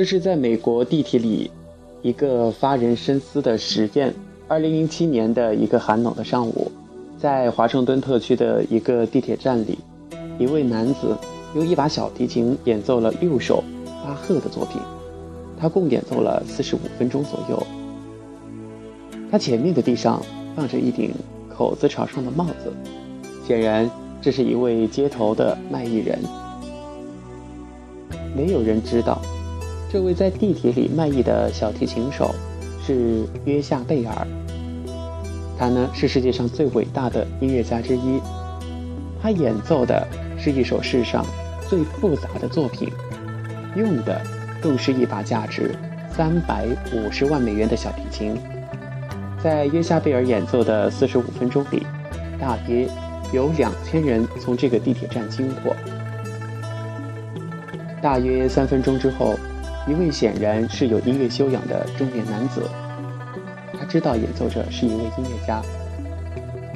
这是在美国地铁里一个发人深思的实验。二零零七年的一个寒冷的上午，在华盛顿特区的一个地铁站里，一位男子用一把小提琴演奏了六首巴赫的作品，他共演奏了四十五分钟左右。他前面的地上放着一顶口子朝上的帽子，显然这是一位街头的卖艺人。没有人知道，这位在地铁里卖艺的小提琴手是约夏贝尔。他呢是世界上最伟大的音乐家之一，他演奏的是一首世上最复杂的作品，用的更是一把价值三百五十万美元的小提琴。在约夏贝尔演奏的四十五分钟里，大约有两千人从这个地铁站经过。大约三分钟之后，一位显然是有音乐修养的中年男子，他知道演奏者是一位音乐家，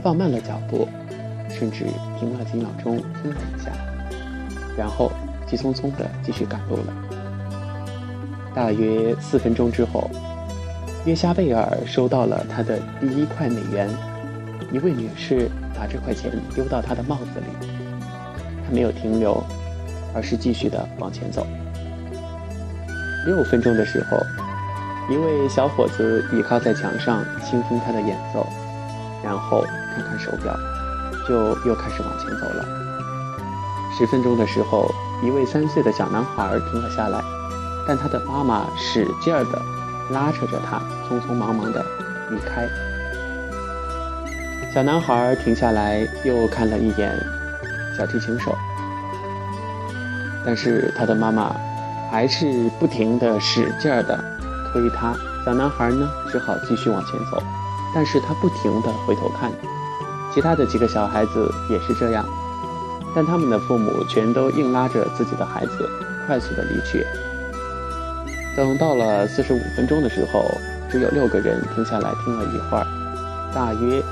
放慢了脚步，甚至停了几秒钟听了一下，然后急匆匆地继续赶路了。大约四分钟之后。约夏贝尔收到了他的第一块美元，一位女士把这块钱丢到他的帽子里，他没有停留，而是继续的往前走。六分钟的时候，一位小伙子倚靠在墙上倾听他的演奏，然后看看手表，就又开始往前走了。十分钟的时候，一位三岁的小男孩停了下来，但他的妈妈使劲儿的。拉扯着他，匆匆忙忙地离开。小男孩停下来，又看了一眼小提琴手，但是他的妈妈还是不停地使劲儿地推他。小男孩呢，只好继续往前走，但是他不停地回头看。其他的几个小孩子也是这样，但他们的父母全都硬拉着自己的孩子快速地离去。等到了四十五分钟的时候，只有六个人停下来听了一会儿，大约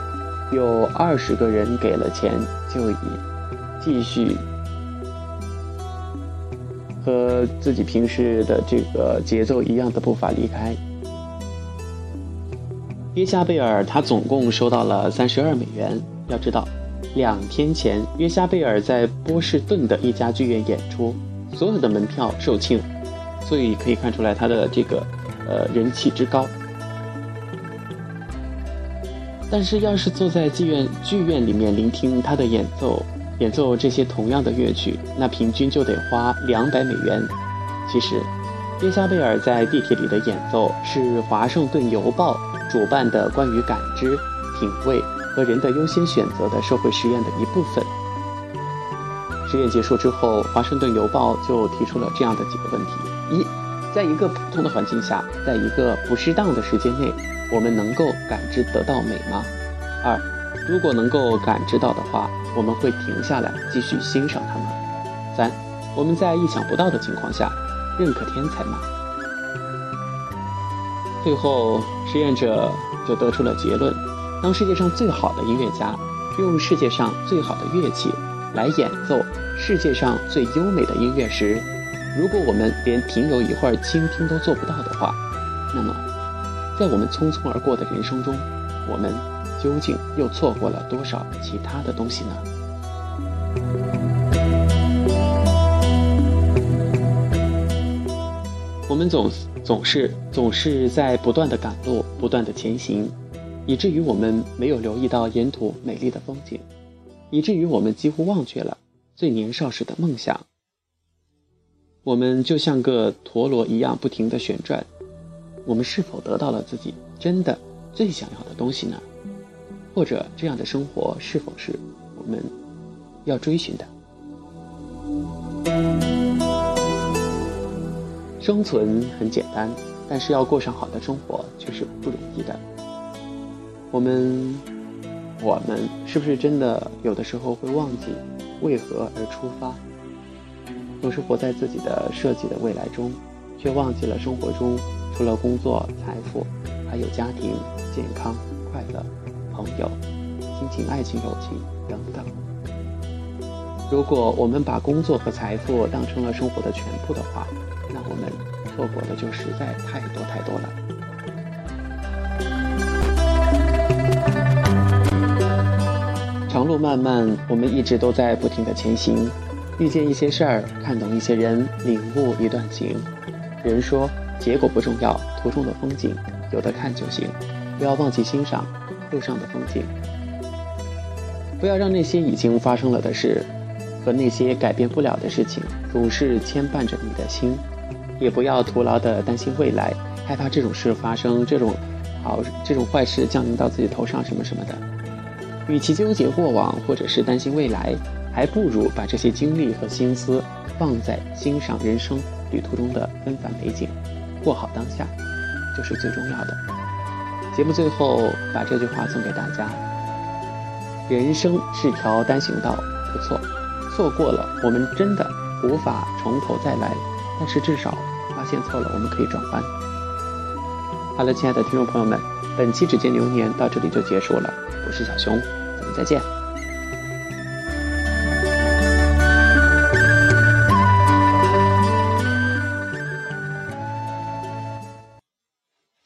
有二十个人给了钱，就已继续和自己平时的这个节奏一样的步伐离开。约夏贝尔他总共收到了三十二美元。要知道，两天前约夏贝尔在波士顿的一家剧院演出，所有的门票售罄。所以可以看出来他的这个，呃，人气之高。但是，要是坐在剧院剧院里面聆听他的演奏，演奏这些同样的乐曲，那平均就得花两百美元。其实，约夏贝尔在地铁里的演奏是《华盛顿邮报》主办的关于感知、品味和人的优先选择的社会实验的一部分。实验结束之后，《华盛顿邮报》就提出了这样的几个问题。一，在一个普通的环境下，在一个不适当的时间内，我们能够感知得到美吗？二，如果能够感知到的话，我们会停下来继续欣赏它吗？三，我们在意想不到的情况下，认可天才吗？最后，实验者就得出了结论：当世界上最好的音乐家用世界上最好的乐器来演奏世界上最优美的音乐时，如果我们连停留一会儿倾听都做不到的话，那么，在我们匆匆而过的人生中，我们究竟又错过了多少其他的东西呢？我们总总是总是在不断的赶路，不断的前行，以至于我们没有留意到沿途美丽的风景，以至于我们几乎忘却了最年少时的梦想。我们就像个陀螺一样不停地旋转，我们是否得到了自己真的最想要的东西呢？或者这样的生活是否是我们要追寻的？生存很简单，但是要过上好的生活却是不容易的。我们，我们是不是真的有的时候会忘记为何而出发？总是活在自己的设计的未来中，却忘记了生活中除了工作、财富，还有家庭、健康、快乐、朋友、亲情、爱情、友情等等。如果我们把工作和财富当成了生活的全部的话，那我们错过的就实在太多太多了。长路漫漫，我们一直都在不停的前行，遇见一些事儿，看懂一些人，领悟一段情。人说结果不重要，途中的风景有的看就行，不要忘记欣赏路上的风景。不要让那些已经发生了的事和那些改变不了的事情总是牵绊着你的心，也不要徒劳的担心未来，害怕这种事发生，这种好这种坏事降临到自己头上什么什么的。与其纠结过往，或者是担心未来，还不如把这些精力和心思放在欣赏人生旅途中的纷繁美景，过好当下，就是最重要的。节目最后把这句话送给大家：人生是条单行道，不错，错过了我们真的无法从头再来，但是至少发现错了，我们可以转弯。好了，亲爱的听众朋友们。本期《指尖流年》到这里就结束了，我是小熊，咱们再见。